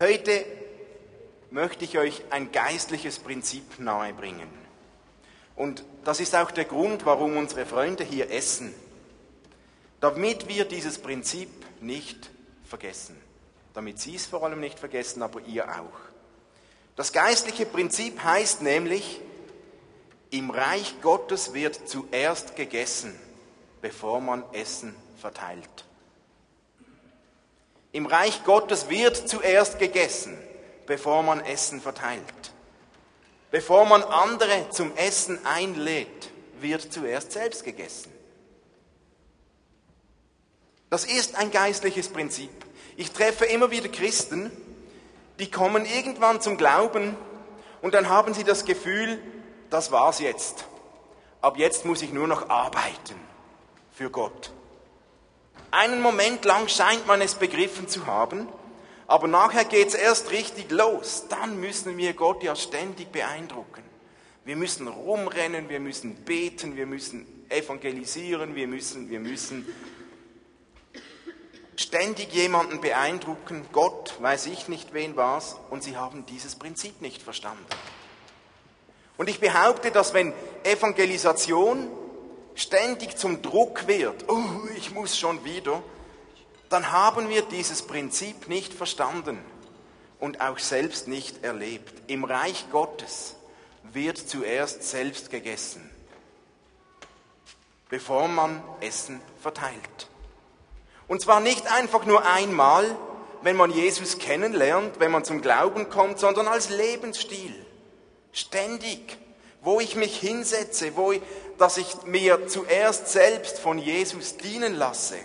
Heute möchte ich euch ein geistliches Prinzip nahebringen. Und das ist auch der Grund, warum unsere Freunde hier essen. Damit wir dieses Prinzip nicht vergessen. Damit Sie es vor allem nicht vergessen, aber ihr auch. Das geistliche Prinzip heißt nämlich, im Reich Gottes wird zuerst gegessen, bevor man Essen verteilt. Im Reich Gottes wird zuerst gegessen, bevor man Essen verteilt. Bevor man andere zum Essen einlädt, wird zuerst selbst gegessen. Das ist ein geistliches Prinzip. Ich treffe immer wieder Christen, die kommen irgendwann zum Glauben und dann haben sie das Gefühl, das war's jetzt. Ab jetzt muss ich nur noch arbeiten für Gott. Einen Moment lang scheint man es begriffen zu haben, aber nachher geht es erst richtig los. Dann müssen wir Gott ja ständig beeindrucken. Wir müssen rumrennen, wir müssen beten, wir müssen evangelisieren, wir müssen, wir müssen ständig jemanden beeindrucken. Gott weiß ich nicht wen was und sie haben dieses Prinzip nicht verstanden. Und ich behaupte, dass wenn Evangelisation ständig zum Druck wird, oh, ich muss schon wieder, dann haben wir dieses Prinzip nicht verstanden und auch selbst nicht erlebt. Im Reich Gottes wird zuerst selbst gegessen, bevor man Essen verteilt. Und zwar nicht einfach nur einmal, wenn man Jesus kennenlernt, wenn man zum Glauben kommt, sondern als Lebensstil. Ständig wo ich mich hinsetze, wo ich, dass ich mir zuerst selbst von Jesus dienen lasse,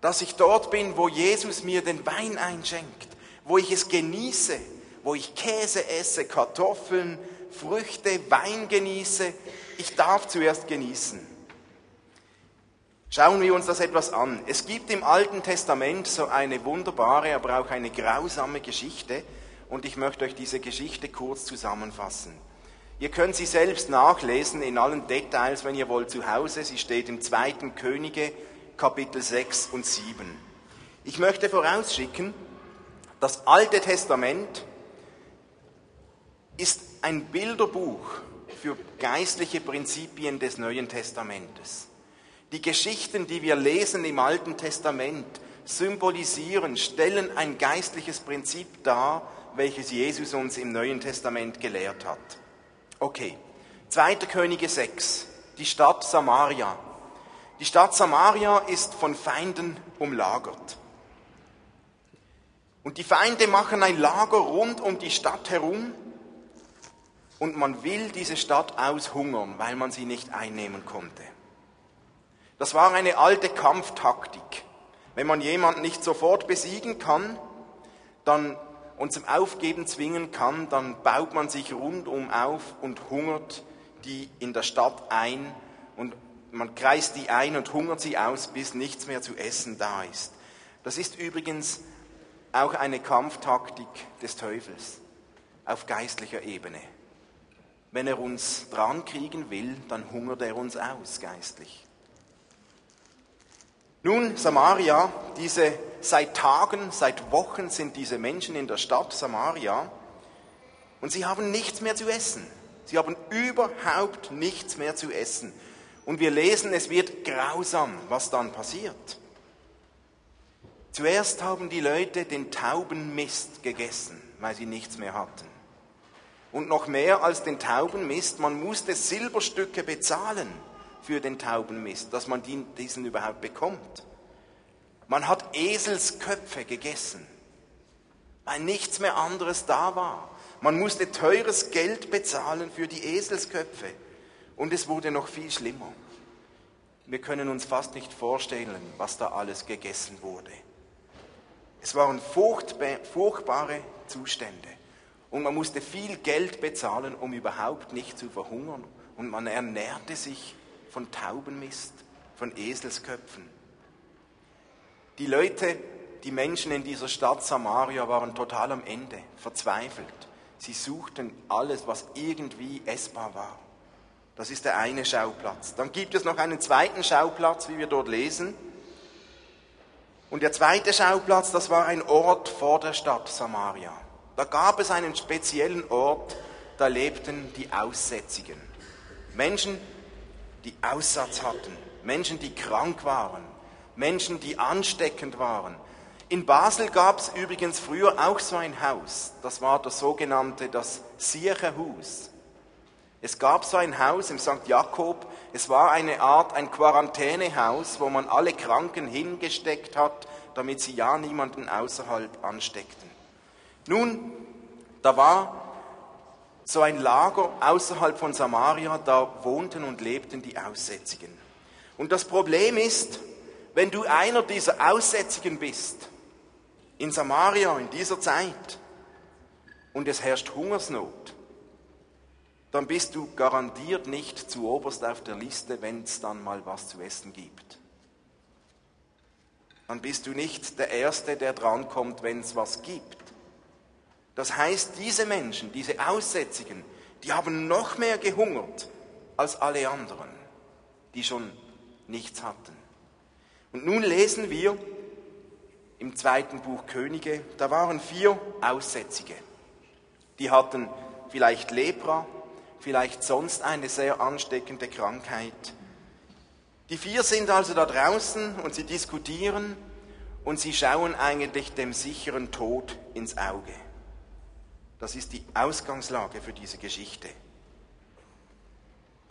dass ich dort bin, wo Jesus mir den Wein einschenkt, wo ich es genieße, wo ich Käse esse, Kartoffeln, Früchte, Wein genieße. Ich darf zuerst genießen. Schauen wir uns das etwas an. Es gibt im Alten Testament so eine wunderbare, aber auch eine grausame Geschichte und ich möchte euch diese Geschichte kurz zusammenfassen. Ihr könnt sie selbst nachlesen in allen Details, wenn ihr wollt, zu Hause. Sie steht im 2. Könige, Kapitel 6 und 7. Ich möchte vorausschicken, das Alte Testament ist ein Bilderbuch für geistliche Prinzipien des Neuen Testamentes. Die Geschichten, die wir lesen im Alten Testament, symbolisieren, stellen ein geistliches Prinzip dar, welches Jesus uns im Neuen Testament gelehrt hat. Okay. 2. Könige 6. Die Stadt Samaria. Die Stadt Samaria ist von Feinden umlagert. Und die Feinde machen ein Lager rund um die Stadt herum und man will diese Stadt aushungern, weil man sie nicht einnehmen konnte. Das war eine alte Kampftaktik. Wenn man jemanden nicht sofort besiegen kann, dann und zum Aufgeben zwingen kann, dann baut man sich rundum auf und hungert die in der Stadt ein und man kreist die ein und hungert sie aus, bis nichts mehr zu essen da ist. Das ist übrigens auch eine Kampftaktik des Teufels auf geistlicher Ebene. Wenn er uns dran kriegen will, dann hungert er uns aus geistlich. Nun, Samaria, diese seit Tagen, seit Wochen sind diese Menschen in der Stadt Samaria und sie haben nichts mehr zu essen. Sie haben überhaupt nichts mehr zu essen. Und wir lesen, es wird grausam, was dann passiert. Zuerst haben die Leute den Taubenmist gegessen, weil sie nichts mehr hatten. Und noch mehr als den Taubenmist, man musste Silberstücke bezahlen für den Taubenmist, dass man diesen überhaupt bekommt. Man hat Eselsköpfe gegessen, weil nichts mehr anderes da war. Man musste teures Geld bezahlen für die Eselsköpfe. Und es wurde noch viel schlimmer. Wir können uns fast nicht vorstellen, was da alles gegessen wurde. Es waren furchtbare Zustände. Und man musste viel Geld bezahlen, um überhaupt nicht zu verhungern. Und man ernährte sich von Taubenmist, von Eselsköpfen. Die Leute, die Menschen in dieser Stadt Samaria waren total am Ende, verzweifelt. Sie suchten alles, was irgendwie essbar war. Das ist der eine Schauplatz. Dann gibt es noch einen zweiten Schauplatz, wie wir dort lesen. Und der zweite Schauplatz, das war ein Ort vor der Stadt Samaria. Da gab es einen speziellen Ort, da lebten die Aussätzigen. Menschen, die Aussatz hatten, Menschen, die krank waren, Menschen, die ansteckend waren. In Basel gab es übrigens früher auch so ein Haus. Das war das sogenannte das Siercherhus. Es gab so ein Haus im St. Jakob. Es war eine Art ein Quarantänehaus, wo man alle Kranken hingesteckt hat, damit sie ja niemanden außerhalb ansteckten. Nun, da war so ein Lager außerhalb von Samaria, da wohnten und lebten die Aussätzigen. Und das Problem ist, wenn du einer dieser Aussätzigen bist, in Samaria in dieser Zeit, und es herrscht Hungersnot, dann bist du garantiert nicht zu oberst auf der Liste, wenn es dann mal was zu essen gibt. Dann bist du nicht der Erste, der drankommt, wenn es was gibt. Das heißt, diese Menschen, diese Aussätzigen, die haben noch mehr gehungert als alle anderen, die schon nichts hatten. Und nun lesen wir im zweiten Buch Könige, da waren vier Aussätzige. Die hatten vielleicht Lepra, vielleicht sonst eine sehr ansteckende Krankheit. Die vier sind also da draußen und sie diskutieren und sie schauen eigentlich dem sicheren Tod ins Auge. Das ist die Ausgangslage für diese Geschichte.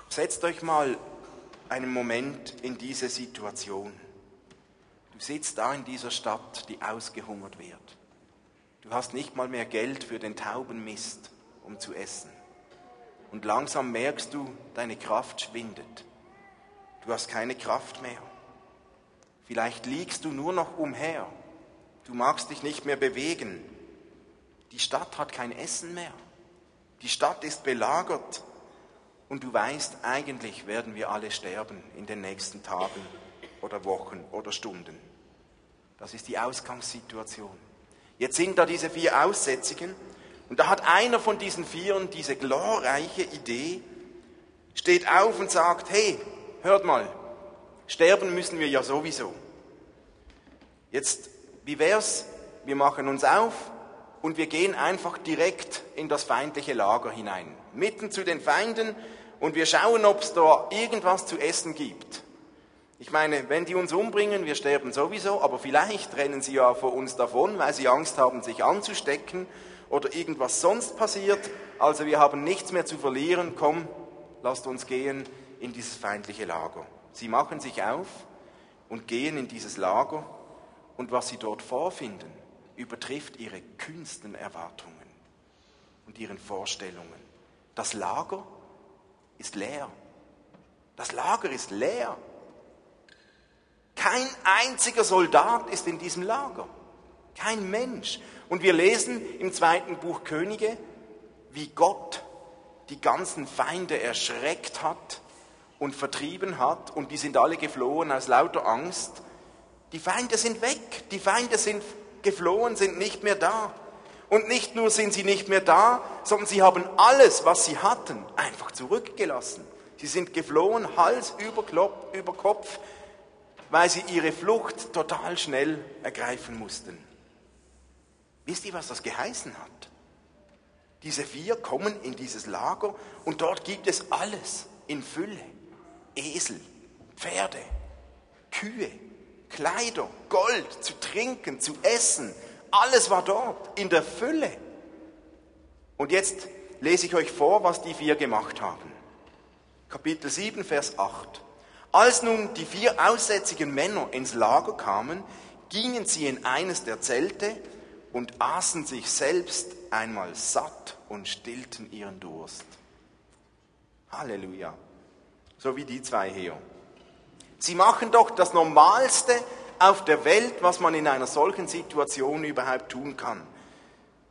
Setzt euch mal einen Moment in diese Situation. Du sitzt da in dieser Stadt, die ausgehungert wird. Du hast nicht mal mehr Geld für den Taubenmist, um zu essen. Und langsam merkst du, deine Kraft schwindet. Du hast keine Kraft mehr. Vielleicht liegst du nur noch umher. Du magst dich nicht mehr bewegen. Die Stadt hat kein Essen mehr. Die Stadt ist belagert. Und du weißt, eigentlich werden wir alle sterben in den nächsten Tagen oder Wochen oder Stunden. Das ist die Ausgangssituation. Jetzt sind da diese vier Aussätzigen und da hat einer von diesen Vieren diese glorreiche Idee, steht auf und sagt, hey, hört mal, sterben müssen wir ja sowieso. Jetzt, wie wär's, wir machen uns auf und wir gehen einfach direkt in das feindliche Lager hinein, mitten zu den Feinden und wir schauen, ob es da irgendwas zu essen gibt. Ich meine, wenn die uns umbringen, wir sterben sowieso, aber vielleicht rennen sie ja vor uns davon, weil sie Angst haben, sich anzustecken oder irgendwas sonst passiert. Also wir haben nichts mehr zu verlieren. Komm, lasst uns gehen in dieses feindliche Lager. Sie machen sich auf und gehen in dieses Lager und was sie dort vorfinden, übertrifft ihre kühnsten Erwartungen und ihren Vorstellungen. Das Lager ist leer. Das Lager ist leer. Kein einziger Soldat ist in diesem Lager. Kein Mensch. Und wir lesen im zweiten Buch Könige, wie Gott die ganzen Feinde erschreckt hat und vertrieben hat und die sind alle geflohen aus lauter Angst. Die Feinde sind weg, die Feinde sind geflohen, sind nicht mehr da. Und nicht nur sind sie nicht mehr da, sondern sie haben alles, was sie hatten, einfach zurückgelassen. Sie sind geflohen, Hals über, Kopf, weil sie ihre Flucht total schnell ergreifen mussten. Wisst ihr, was das geheißen hat? Diese vier kommen in dieses Lager und dort gibt es alles in Fülle. Esel, Pferde, Kühe, Kleider, Gold, zu trinken, zu essen. Alles war dort in der Fülle. Und jetzt lese ich euch vor, was die vier gemacht haben. Kapitel 7, Vers 8. Als nun die vier aussätzigen Männer ins Lager kamen, gingen sie in eines der Zelte und aßen sich selbst einmal satt und stillten ihren Durst. Halleluja. So wie die zwei hier. Sie machen doch das Normalste auf der Welt, was man in einer solchen Situation überhaupt tun kann.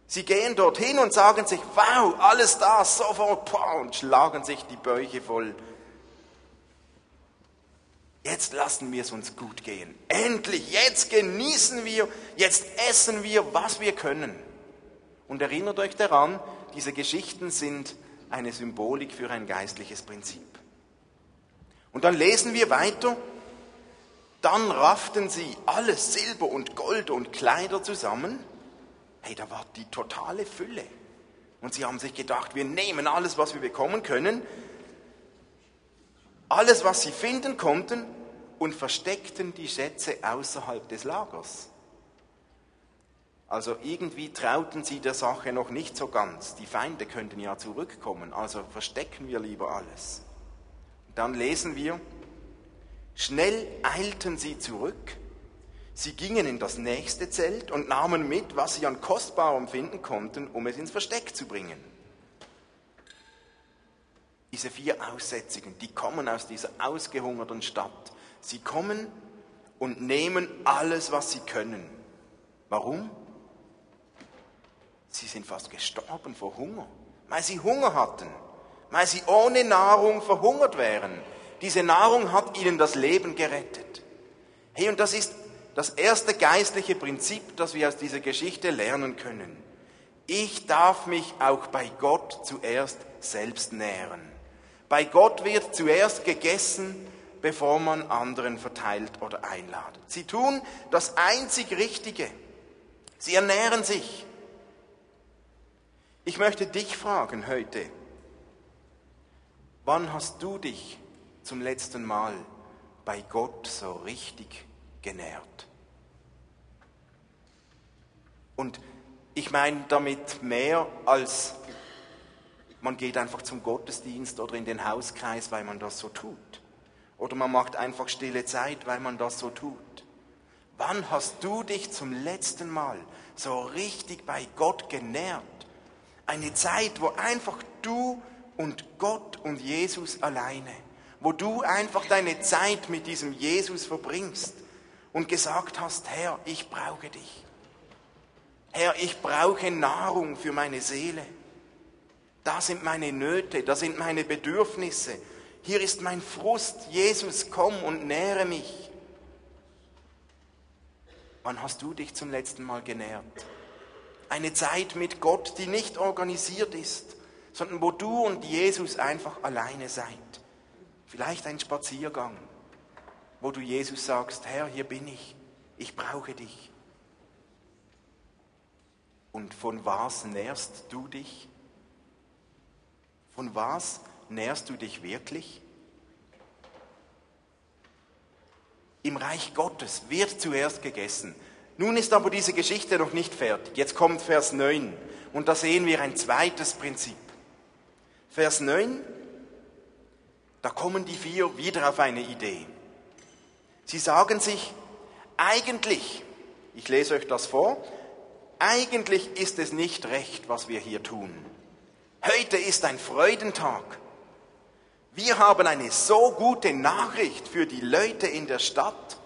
Sie gehen dorthin und sagen sich, wow, alles da, sofort, und schlagen sich die Bäuche voll Jetzt lassen wir es uns gut gehen. Endlich, jetzt genießen wir, jetzt essen wir, was wir können. Und erinnert euch daran, diese Geschichten sind eine Symbolik für ein geistliches Prinzip. Und dann lesen wir weiter, Dann rafften sie alles Silber und Gold und Kleider zusammen. Hey, da war die totale Fülle. Und sie haben sich gedacht, wir nehmen alles, was wir bekommen können, alles, was sie finden konnten, und versteckten die Schätze außerhalb des Lagers. Also irgendwie trauten sie der Sache noch nicht so ganz. Die Feinde könnten ja zurückkommen, also verstecken wir lieber alles. Dann lesen wir, schnell eilten sie zurück, sie gingen in das nächste Zelt und nahmen mit, was sie an Kostbarem finden konnten, um es ins Versteck zu bringen. Diese vier Aussätzigen, die kommen aus dieser ausgehungerten Stadt. Sie kommen und nehmen alles, was sie können. Warum? Sie sind fast gestorben vor Hunger, weil sie Hunger hatten weil sie ohne Nahrung verhungert wären. Diese Nahrung hat ihnen das Leben gerettet. Hey, und das ist das erste geistliche Prinzip, das wir aus dieser Geschichte lernen können. Ich darf mich auch bei Gott zuerst selbst nähren. Bei Gott wird zuerst gegessen, bevor man anderen verteilt oder einladet. Sie tun das einzig Richtige. Sie ernähren sich. Ich möchte dich fragen heute, Wann hast du dich zum letzten Mal bei Gott so richtig genährt? Und ich meine damit mehr als man geht einfach zum Gottesdienst oder in den Hauskreis, weil man das so tut. Oder man macht einfach stille Zeit, weil man das so tut. Wann hast du dich zum letzten Mal so richtig bei Gott genährt? Eine Zeit, wo einfach du und Gott und Jesus alleine, wo du einfach deine Zeit mit diesem Jesus verbringst und gesagt hast, Herr, ich brauche dich. Herr, ich brauche Nahrung für meine Seele. Da sind meine Nöte, da sind meine Bedürfnisse. Hier ist mein Frust. Jesus, komm und nähre mich. Wann hast du dich zum letzten Mal genährt? Eine Zeit mit Gott, die nicht organisiert ist, sondern wo du und Jesus einfach alleine seid. Vielleicht ein Spaziergang, wo du Jesus sagst, Herr, hier bin ich, ich brauche dich. Und von was nährst du dich? Von was nährst du dich wirklich? Im Reich Gottes wird zuerst gegessen. Nun ist aber diese Geschichte noch nicht fertig. Jetzt kommt Vers 9 und da sehen wir ein zweites Prinzip. Vers 9, da kommen die vier wieder auf eine Idee. Sie sagen sich, eigentlich, ich lese euch das vor, eigentlich ist es nicht recht, was wir hier tun. Heute ist ein Freudentag. Wir haben eine so gute Nachricht für die Leute in der Stadt,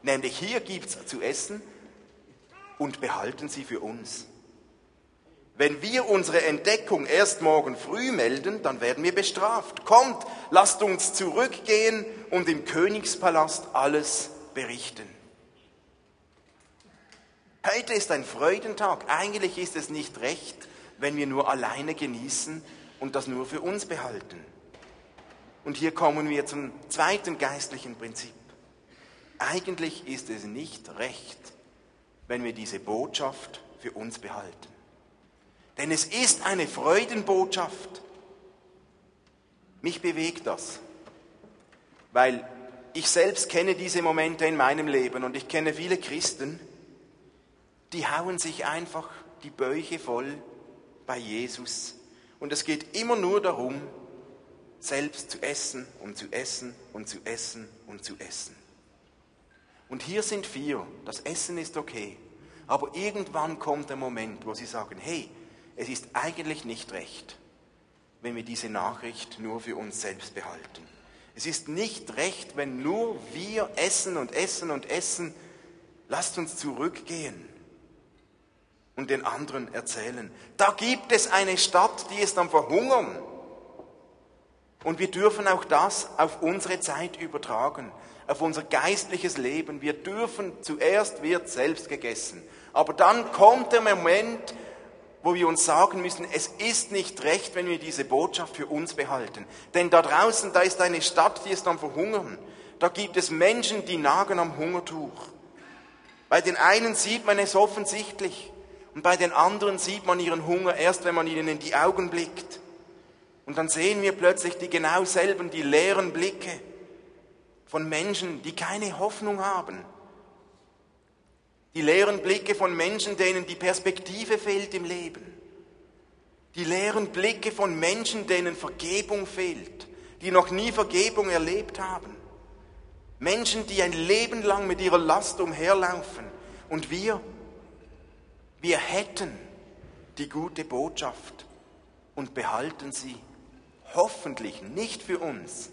nämlich hier gibt's zu essen und behalten sie für uns. Wenn wir unsere Entdeckung erst morgen früh melden, dann werden wir bestraft. Kommt, lasst uns zurückgehen und im Königspalast alles berichten. Heute ist ein Freudentag. Eigentlich ist es nicht recht, wenn wir nur alleine genießen und das nur für uns behalten. Und hier kommen wir zum zweiten geistlichen Prinzip. Eigentlich ist es nicht recht, wenn wir diese Botschaft für uns behalten. Denn es ist eine Freudenbotschaft. Mich bewegt das, weil ich selbst kenne diese Momente in meinem Leben und ich kenne viele Christen, die hauen sich einfach die Bäuche voll bei Jesus. Und es geht immer nur darum, selbst zu essen und zu essen und zu essen und zu essen. Und hier sind vier, das Essen ist okay, aber irgendwann kommt der Moment, wo sie sagen, hey, es ist eigentlich nicht recht, wenn wir diese Nachricht nur für uns selbst behalten. Es ist nicht recht, wenn nur wir essen und essen und essen. Lasst uns zurückgehen und den anderen erzählen. Da gibt es eine Stadt, die ist am Verhungern. Und wir dürfen auch das auf unsere Zeit übertragen, auf unser geistliches Leben. Wir dürfen, zuerst wird selbst gegessen. Aber dann kommt der Moment, wo wir uns sagen müssen, es ist nicht recht, wenn wir diese Botschaft für uns behalten. Denn da draußen, da ist eine Stadt, die ist am Verhungern. Da gibt es Menschen, die nagen am Hungertuch. Bei den einen sieht man es offensichtlich und bei den anderen sieht man ihren Hunger erst, wenn man ihnen in die Augen blickt. Und dann sehen wir plötzlich die genau selben, die leeren Blicke von Menschen, die keine Hoffnung haben. Die leeren Blicke von Menschen, denen die Perspektive fehlt im Leben. Die leeren Blicke von Menschen, denen Vergebung fehlt, die noch nie Vergebung erlebt haben. Menschen, die ein Leben lang mit ihrer Last umherlaufen. Und wir, wir hätten die gute Botschaft und behalten sie. Hoffentlich nicht für uns.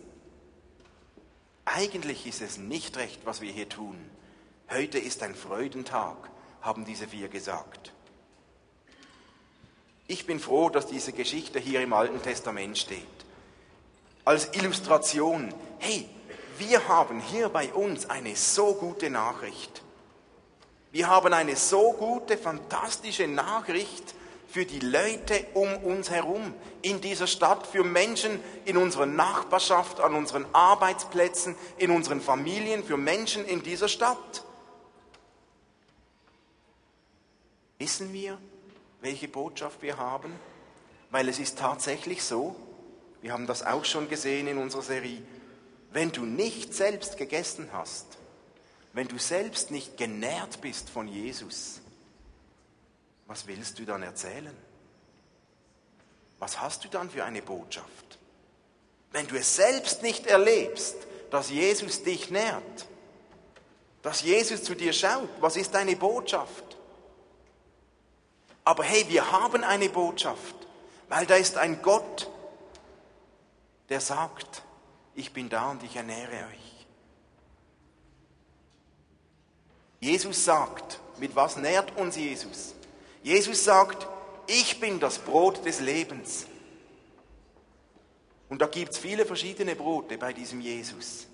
Eigentlich ist es nicht recht, was wir hier tun. Heute ist ein Freudentag, haben diese vier gesagt. Ich bin froh, dass diese Geschichte hier im Alten Testament steht. Als Illustration, hey, wir haben hier bei uns eine so gute Nachricht. Wir haben eine so gute, fantastische Nachricht für die Leute um uns herum, in dieser Stadt, für Menschen in unserer Nachbarschaft, an unseren Arbeitsplätzen, in unseren Familien, für Menschen in dieser Stadt. Wissen wir, welche Botschaft wir haben? Weil es ist tatsächlich so, wir haben das auch schon gesehen in unserer Serie, wenn du nicht selbst gegessen hast, wenn du selbst nicht genährt bist von Jesus, was willst du dann erzählen? Was hast du dann für eine Botschaft? Wenn du es selbst nicht erlebst, dass Jesus dich nährt, dass Jesus zu dir schaut, was ist deine Botschaft? Aber hey, wir haben eine Botschaft, weil da ist ein Gott, der sagt, ich bin da und ich ernähre euch. Jesus sagt, mit was nährt uns Jesus? Jesus sagt, ich bin das Brot des Lebens. Und da gibt es viele verschiedene Brote bei diesem Jesus.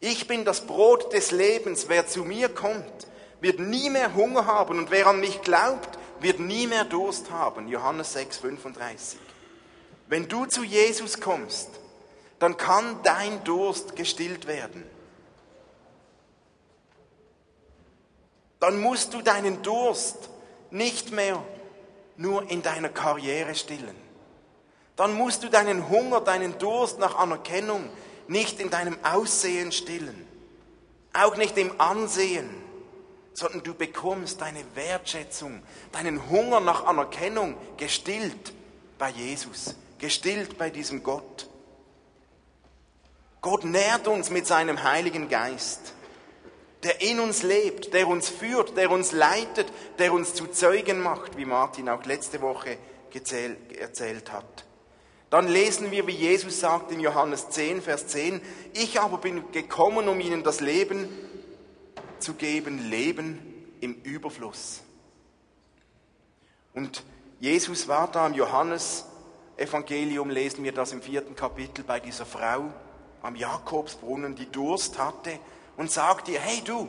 Ich bin das Brot des Lebens. Wer zu mir kommt, wird nie mehr Hunger haben. Und wer an mich glaubt, wird nie mehr Durst haben. Johannes 6, 35. Wenn du zu Jesus kommst, dann kann dein Durst gestillt werden. Dann musst du deinen Durst nicht mehr nur in deiner Karriere stillen. Dann musst du deinen Hunger, deinen Durst nach Anerkennung nicht in deinem Aussehen stillen, auch nicht im Ansehen, sondern du bekommst deine Wertschätzung, deinen Hunger nach Anerkennung gestillt bei Jesus, gestillt bei diesem Gott. Gott nährt uns mit seinem Heiligen Geist, der in uns lebt, der uns führt, der uns leitet, der uns zu Zeugen macht, wie Martin auch letzte Woche erzählt hat. Dann lesen wir, wie Jesus sagt in Johannes 10, Vers 10, ich aber bin gekommen, um ihnen das Leben zu geben, Leben im Überfluss. Und Jesus war da im Johannes Evangelium, lesen wir das im vierten Kapitel bei dieser Frau, am Jakobsbrunnen, die Durst hatte und sagt ihr, hey du,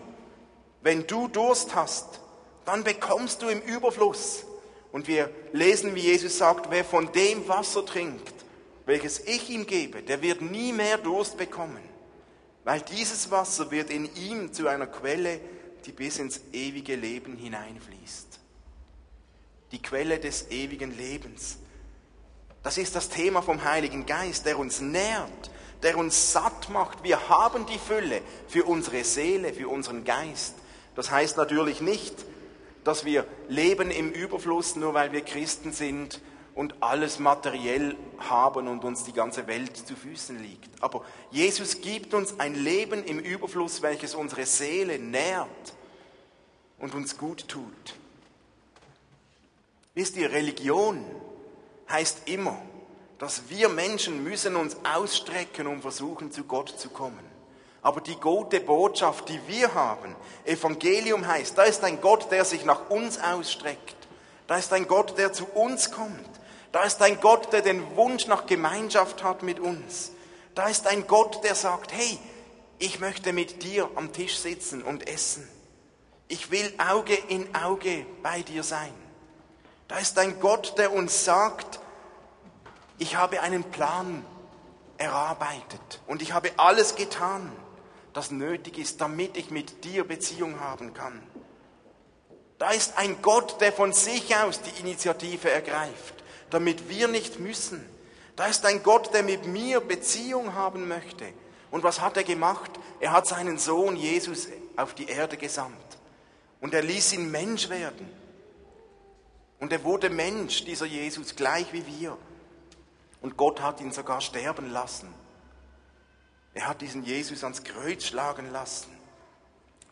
wenn du Durst hast, dann bekommst du im Überfluss. Und wir lesen, wie Jesus sagt, wer von dem Wasser trinkt, welches ich ihm gebe, der wird nie mehr Durst bekommen, weil dieses Wasser wird in ihm zu einer Quelle, die bis ins ewige Leben hineinfließt. Die Quelle des ewigen Lebens. Das ist das Thema vom Heiligen Geist, der uns nährt, der uns satt macht. Wir haben die Fülle für unsere Seele, für unseren Geist. Das heißt natürlich nicht, dass wir leben im Überfluss, nur weil wir Christen sind und alles materiell haben und uns die ganze Welt zu Füßen liegt. Aber Jesus gibt uns ein Leben im Überfluss, welches unsere Seele nährt und uns gut tut. Wisst ihr, Religion heißt immer, dass wir Menschen müssen uns ausstrecken, um versuchen, zu Gott zu kommen. Aber die gute Botschaft, die wir haben, Evangelium heißt, da ist ein Gott, der sich nach uns ausstreckt. Da ist ein Gott, der zu uns kommt. Da ist ein Gott, der den Wunsch nach Gemeinschaft hat mit uns. Da ist ein Gott, der sagt, hey, ich möchte mit dir am Tisch sitzen und essen. Ich will Auge in Auge bei dir sein. Da ist ein Gott, der uns sagt, ich habe einen Plan erarbeitet und ich habe alles getan, das nötig ist, damit ich mit dir Beziehung haben kann. Da ist ein Gott, der von sich aus die Initiative ergreift, damit wir nicht müssen. Da ist ein Gott, der mit mir Beziehung haben möchte. Und was hat er gemacht? Er hat seinen Sohn Jesus auf die Erde gesandt. Und er ließ ihn Mensch werden. Und er wurde Mensch, dieser Jesus, gleich wie wir. Und Gott hat ihn sogar sterben lassen. Er hat diesen Jesus ans Kreuz schlagen lassen,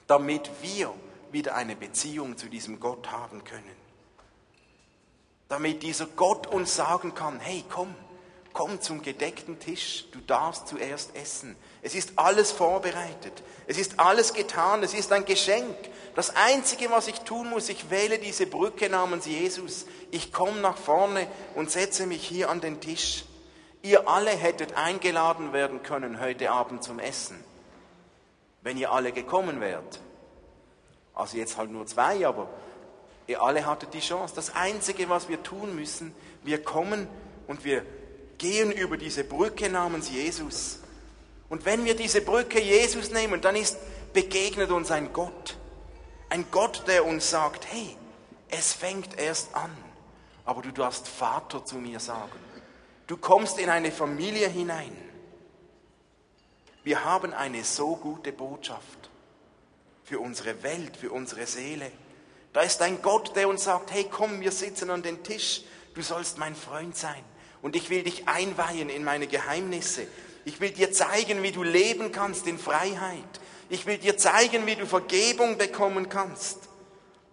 damit wir wieder eine Beziehung zu diesem Gott haben können. Damit dieser Gott uns sagen kann, hey, komm, komm zum gedeckten Tisch, du darfst zuerst essen. Es ist alles vorbereitet, es ist alles getan, es ist ein Geschenk. Das Einzige, was ich tun muss, ich wähle diese Brücke namens Jesus. Ich komme nach vorne und setze mich hier an den Tisch. Ihr alle hättet eingeladen werden können heute Abend zum Essen, wenn ihr alle gekommen wärt. Also jetzt halt nur zwei, aber ihr alle hattet die Chance. Das Einzige, was wir tun müssen, wir kommen und wir gehen über diese Brücke namens Jesus. Und wenn wir diese Brücke Jesus nehmen, dann ist begegnet uns ein Gott. Ein Gott, der uns sagt, hey, es fängt erst an, aber du darfst Vater zu mir sagen. Du kommst in eine Familie hinein. Wir haben eine so gute Botschaft für unsere Welt, für unsere Seele. Da ist ein Gott, der uns sagt, hey komm, wir sitzen an den Tisch, du sollst mein Freund sein und ich will dich einweihen in meine Geheimnisse. Ich will dir zeigen, wie du leben kannst in Freiheit. Ich will dir zeigen, wie du Vergebung bekommen kannst.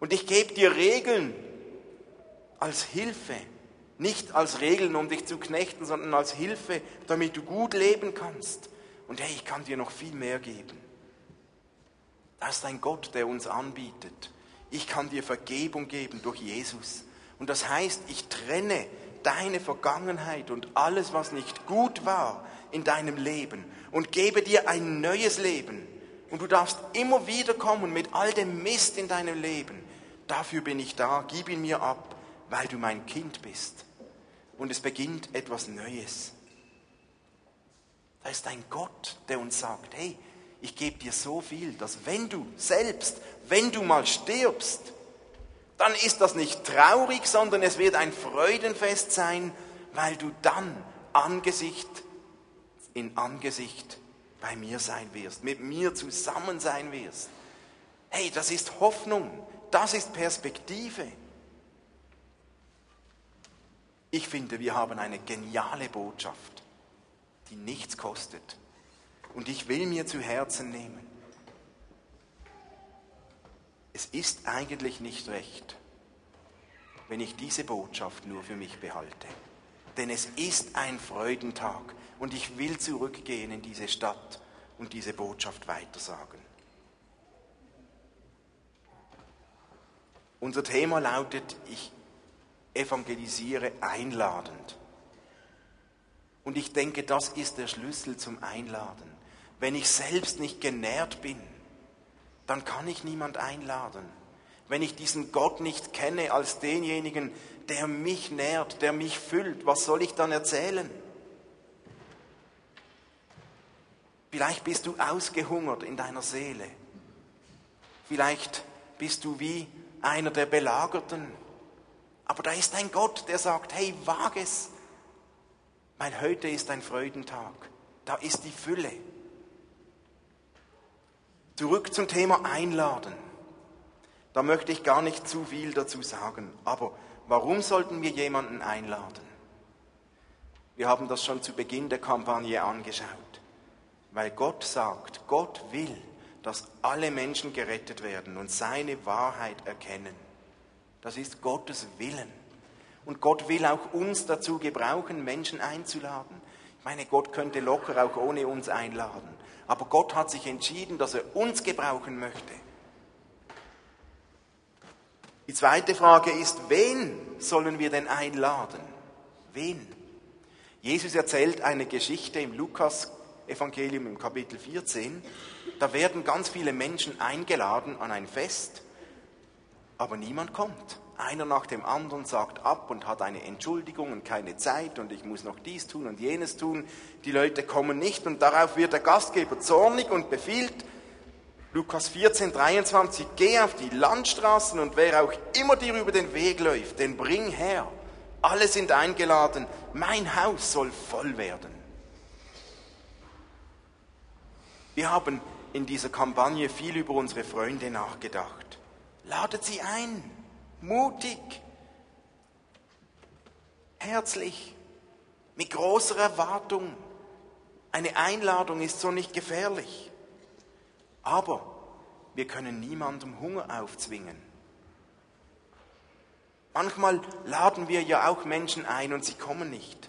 Und ich gebe dir Regeln als Hilfe, nicht als Regeln, um dich zu knechten, sondern als Hilfe, damit du gut leben kannst. Und hey, ich kann dir noch viel mehr geben. Das ist ein Gott, der uns anbietet. Ich kann dir Vergebung geben durch Jesus. Und das heißt, ich trenne deine Vergangenheit und alles, was nicht gut war in deinem Leben und gebe dir ein neues Leben. Und du darfst immer wieder kommen mit all dem Mist in deinem Leben. Dafür bin ich da, gib ihn mir ab, weil du mein Kind bist. Und es beginnt etwas Neues. Da ist ein Gott, der uns sagt, hey, ich gebe dir so viel, dass wenn du selbst, wenn du mal stirbst, dann ist das nicht traurig, sondern es wird ein Freudenfest sein, weil du dann Angesicht in Angesicht bei mir sein wirst, mit mir zusammen sein wirst. Hey, das ist Hoffnung, das ist Perspektive. Ich finde, wir haben eine geniale Botschaft, die nichts kostet und ich will mir zu Herzen nehmen. Es ist eigentlich nicht recht, wenn ich diese Botschaft nur für mich behalte. Denn es ist ein Freudentag und ich will zurückgehen in diese Stadt und diese Botschaft weitersagen. Unser Thema lautet, ich evangelisiere einladend. Und ich denke, das ist der Schlüssel zum Einladen. Wenn ich selbst nicht genährt bin, dann kann ich niemand einladen. Wenn ich diesen Gott nicht kenne als denjenigen, der mich nährt, der mich füllt, was soll ich dann erzählen? Vielleicht bist du ausgehungert in deiner Seele. Vielleicht bist du wie einer der Belagerten. Aber da ist ein Gott, der sagt, hey, wag es, weil heute ist ein Freudentag. Da ist die Fülle. Zurück zum Thema Einladen. Da möchte ich gar nicht zu viel dazu sagen. Aber warum sollten wir jemanden einladen? Wir haben das schon zu Beginn der Kampagne angeschaut. Weil Gott sagt, Gott will, dass alle Menschen gerettet werden und seine Wahrheit erkennen. Das ist Gottes Willen. Und Gott will auch uns dazu gebrauchen, Menschen einzuladen. Ich meine, Gott könnte locker auch ohne uns einladen. Aber Gott hat sich entschieden, dass er uns gebrauchen möchte. Die zweite Frage ist, wen sollen wir denn einladen? Wen? Jesus erzählt eine Geschichte im Lukas-Evangelium im Kapitel 14. Da werden ganz viele Menschen eingeladen an ein Fest, Aber niemand kommt. Einer nach dem anderen sagt ab und hat eine Entschuldigung und keine Zeit und ich muss noch dies tun und jenes tun. Die Leute kommen nicht und darauf wird der Gastgeber zornig und befiehlt, Lukas 14, 23, geh auf die Landstraßen und wer auch immer dir über den Weg läuft, den bring her. Alle sind eingeladen, mein Haus soll voll werden. Wir haben in dieser Kampagne viel über unsere Freunde nachgedacht. Ladet sie ein, mutig, herzlich, mit großer Erwartung. Eine Einladung ist so nicht gefährlich. Aber wir können niemandem Hunger aufzwingen. Manchmal laden wir ja auch Menschen ein und sie kommen nicht.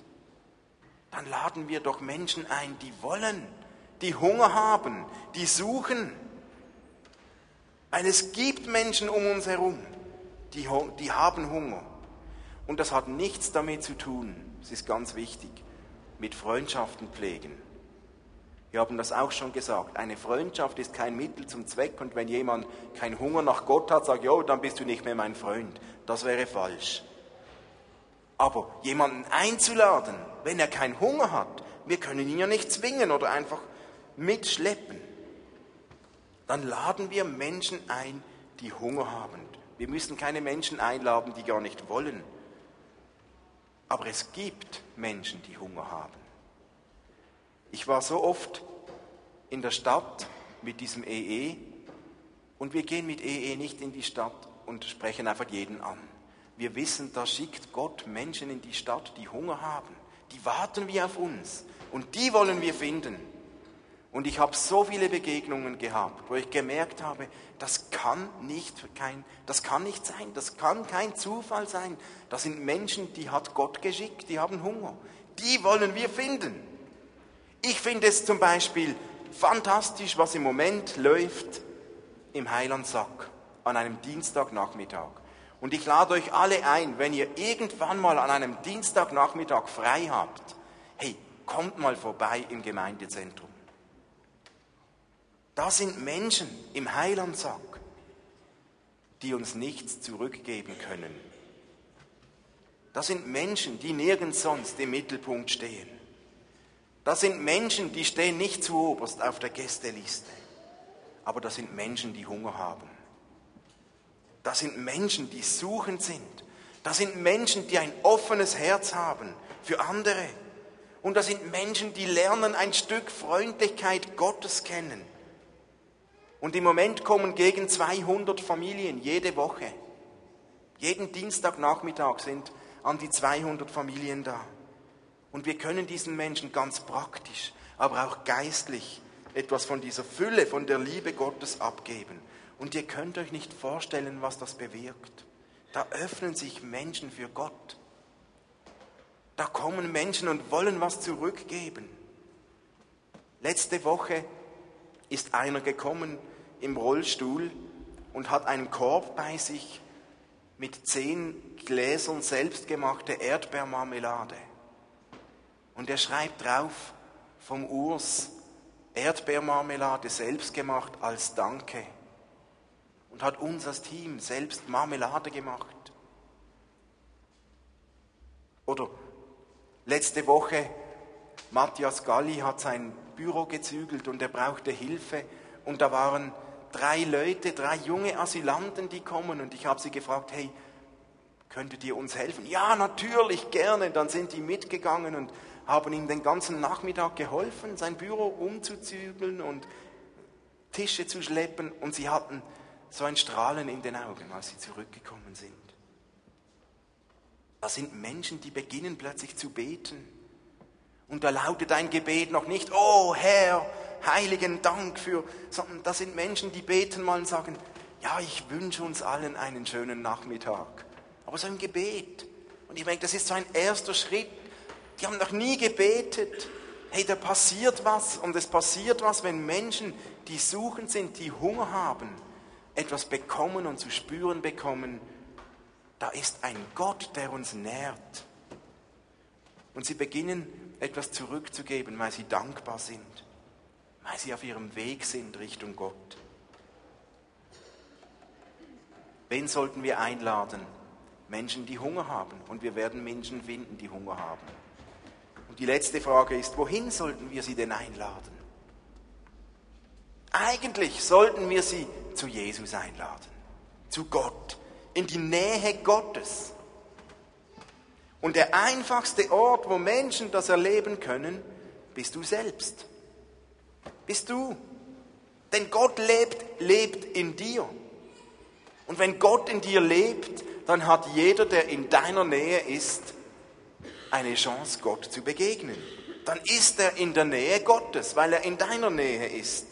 Dann laden wir doch Menschen ein, die wollen, die Hunger haben, die suchen. Weil es gibt Menschen um uns herum, die, die haben Hunger. Und das hat nichts damit zu tun, es ist ganz wichtig, mit Freundschaften pflegen. Wir haben das auch schon gesagt. Eine Freundschaft ist kein Mittel zum Zweck und wenn jemand keinen Hunger nach Gott hat, sagt, jo, dann bist du nicht mehr mein Freund. Das wäre falsch. Aber jemanden einzuladen, wenn er keinen Hunger hat, wir können ihn ja nicht zwingen oder einfach mitschleppen, dann laden wir Menschen ein, die Hunger haben. Wir müssen keine Menschen einladen, die gar nicht wollen. Aber es gibt Menschen, die Hunger haben. Ich war so oft in der Stadt mit diesem EE e und wir gehen mit EE e nicht in die Stadt und sprechen einfach jeden an. Wir wissen, da schickt Gott Menschen in die Stadt, die Hunger haben. Die warten wie auf uns und die wollen wir finden. Und ich habe so viele Begegnungen gehabt, wo ich gemerkt habe, das kann nicht kein, das kann nicht sein, das kann kein Zufall sein. Das sind Menschen, die hat Gott geschickt, die haben Hunger. Die wollen wir finden. Ich finde es zum Beispiel fantastisch, was im Moment läuft im Heilandsack an einem Dienstagnachmittag. Und ich lade euch alle ein, wenn ihr irgendwann mal an einem Dienstagnachmittag frei habt, hey, kommt mal vorbei im Gemeindezentrum. Da sind Menschen im Heilandsack, die uns nichts zurückgeben können. Das sind Menschen, die nirgends sonst im Mittelpunkt stehen. Das sind Menschen, die stehen nicht zu oberst auf der Gästeliste. Aber das sind Menschen, die Hunger haben. Das sind Menschen, die suchend sind. Das sind Menschen, die ein offenes Herz haben für andere. Und das sind Menschen, die lernen ein Stück Freundlichkeit Gottes kennen. Und im Moment kommen gegen 200 Familien jede Woche. Jeden Dienstagnachmittag sind an die 200 Familien da. Und wir können diesen Menschen ganz praktisch, aber auch geistlich etwas von dieser Fülle, von der Liebe Gottes abgeben. Und ihr könnt euch nicht vorstellen, was das bewirkt. Da öffnen sich Menschen für Gott. Da kommen Menschen und wollen was zurückgeben. Letzte Woche ist einer gekommen, im Rollstuhl und hat einen Korb bei sich mit zehn Gläsern selbstgemachte Erdbeermarmelade. Und er schreibt drauf vom Urs Erdbeermarmelade selbstgemacht als Danke. Und hat uns als Team selbst Marmelade gemacht. Oder letzte Woche, Matthias Galli hat sein Büro gezügelt und er brauchte Hilfe. Und da waren drei Leute, drei junge Asylanten, die kommen und ich habe sie gefragt, hey, könntet ihr uns helfen? Ja, natürlich, gerne. Dann sind die mitgegangen und haben ihm den ganzen Nachmittag geholfen, sein Büro umzuzügeln und Tische zu schleppen und sie hatten so ein Strahlen in den Augen, als sie zurückgekommen sind. Da sind Menschen, die beginnen plötzlich zu beten. Und da lautet ein Gebet noch nicht, oh Herr, heiligen Dank für, sondern das sind Menschen, die beten mal und sagen, ja, ich wünsche uns allen einen schönen Nachmittag. Aber so ein Gebet. Und ich denke, das ist so ein erster Schritt. Die haben noch nie gebetet. Hey, da passiert was. Und es passiert was, wenn Menschen, die suchen sind, die Hunger haben, etwas bekommen und zu spüren bekommen. Da ist ein Gott, der uns nährt. Und sie beginnen etwas zurückzugeben, weil sie dankbar sind weil sie auf ihrem Weg sind Richtung Gott. Wen sollten wir einladen? Menschen, die Hunger haben. Und wir werden Menschen finden, die Hunger haben. Und die letzte Frage ist, wohin sollten wir sie denn einladen? Eigentlich sollten wir sie zu Jesus einladen, zu Gott, in die Nähe Gottes. Und der einfachste Ort, wo Menschen das erleben können, bist du selbst. Bist du. Denn Gott lebt, lebt in dir. Und wenn Gott in dir lebt, dann hat jeder, der in deiner Nähe ist, eine Chance, Gott zu begegnen. Dann ist er in der Nähe Gottes, weil er in deiner Nähe ist.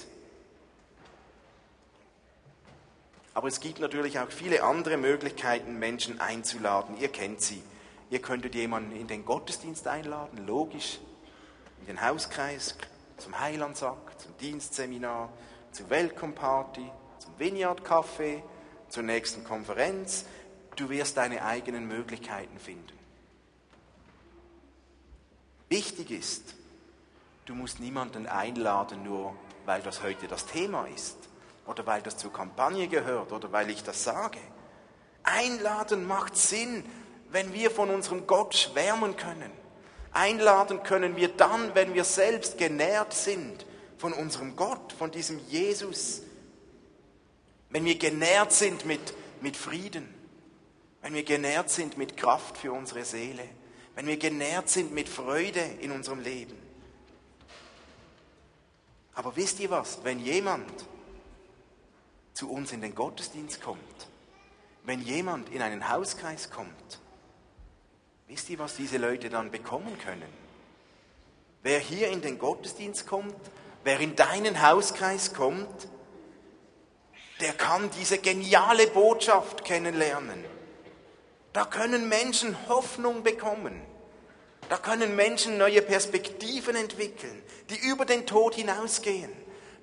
Aber es gibt natürlich auch viele andere Möglichkeiten, Menschen einzuladen. Ihr kennt sie. Ihr könntet jemanden in den Gottesdienst einladen, logisch, in den Hauskreis, zum Heilandsack, zum Dienstseminar, zur Welcome Party, zum Vineyard Café, zur nächsten Konferenz. Du wirst deine eigenen Möglichkeiten finden. Wichtig ist, du musst niemanden einladen, nur weil das heute das Thema ist oder weil das zur Kampagne gehört oder weil ich das sage. Einladen macht Sinn, wenn wir von unserem Gott schwärmen können. Einladen können wir dann, wenn wir selbst genährt sind von unserem Gott, von diesem Jesus. Wenn wir genährt sind mit, mit Frieden, wenn wir genährt sind mit Kraft für unsere Seele, wenn wir genährt sind mit Freude in unserem Leben. Aber wisst ihr was, wenn jemand zu uns in den Gottesdienst kommt, wenn jemand in einen Hauskreis kommt, wisst ihr, was diese Leute dann bekommen können? Wer hier in den Gottesdienst kommt, wer in deinen Hauskreis kommt, der kann diese geniale Botschaft kennenlernen. Da können Menschen Hoffnung bekommen. Da können Menschen neue Perspektiven entwickeln, die über den Tod hinausgehen.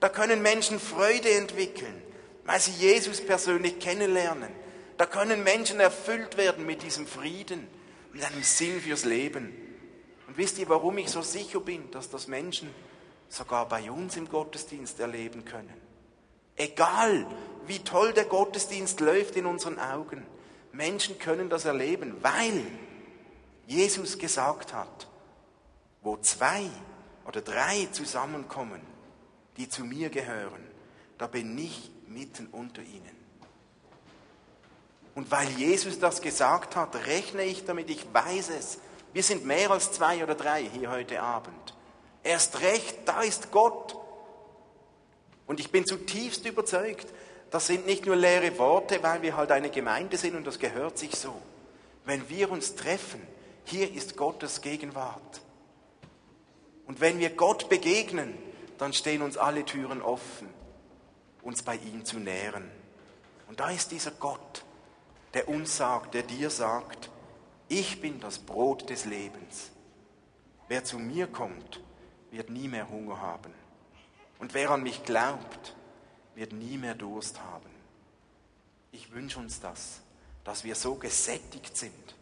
Da können Menschen Freude entwickeln weil sie Jesus persönlich kennenlernen. Da können Menschen erfüllt werden mit diesem Frieden, mit einem Sinn fürs Leben. Und wisst ihr, warum ich so sicher bin, dass das Menschen sogar bei uns im Gottesdienst erleben können? Egal, wie toll der Gottesdienst läuft in unseren Augen, Menschen können das erleben, weil Jesus gesagt hat, wo zwei oder drei zusammenkommen, die zu mir gehören, da bin ich mitten unter ihnen. Und weil Jesus das gesagt hat, rechne ich damit, ich weiß es. Wir sind mehr als zwei oder drei hier heute Abend. Erst recht, da ist Gott. Und ich bin zutiefst überzeugt, das sind nicht nur leere Worte, weil wir halt eine Gemeinde sind und das gehört sich so. Wenn wir uns treffen, hier ist Gottes Gegenwart. Und wenn wir Gott begegnen, dann stehen uns alle Türen offen uns bei ihm zu nähren. Und da ist dieser Gott, der uns sagt, der dir sagt, ich bin das Brot des Lebens. Wer zu mir kommt, wird nie mehr Hunger haben. Und wer an mich glaubt, wird nie mehr Durst haben. Ich wünsche uns das, dass wir so gesättigt sind,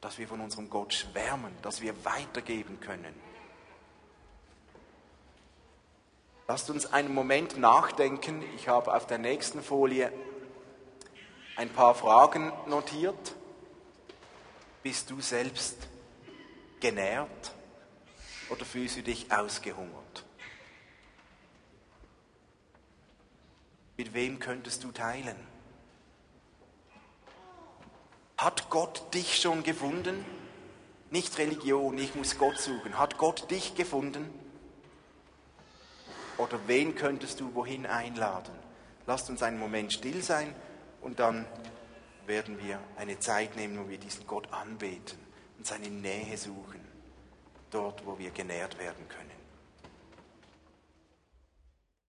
dass wir von unserem Gott schwärmen, dass wir weitergeben können Lasst uns einen Moment nachdenken. Ich habe auf der nächsten Folie ein paar Fragen notiert. Bist du selbst genährt oder fühlst du dich ausgehungert? Mit wem könntest du teilen? Hat Gott dich schon gefunden? Nicht Religion, ich muss Gott suchen. Hat Gott dich gefunden? Oder wen könntest du wohin einladen? Lasst uns einen Moment still sein und dann werden wir eine Zeit nehmen, wo wir diesen Gott anbeten und seine Nähe suchen, dort, wo wir genährt werden können.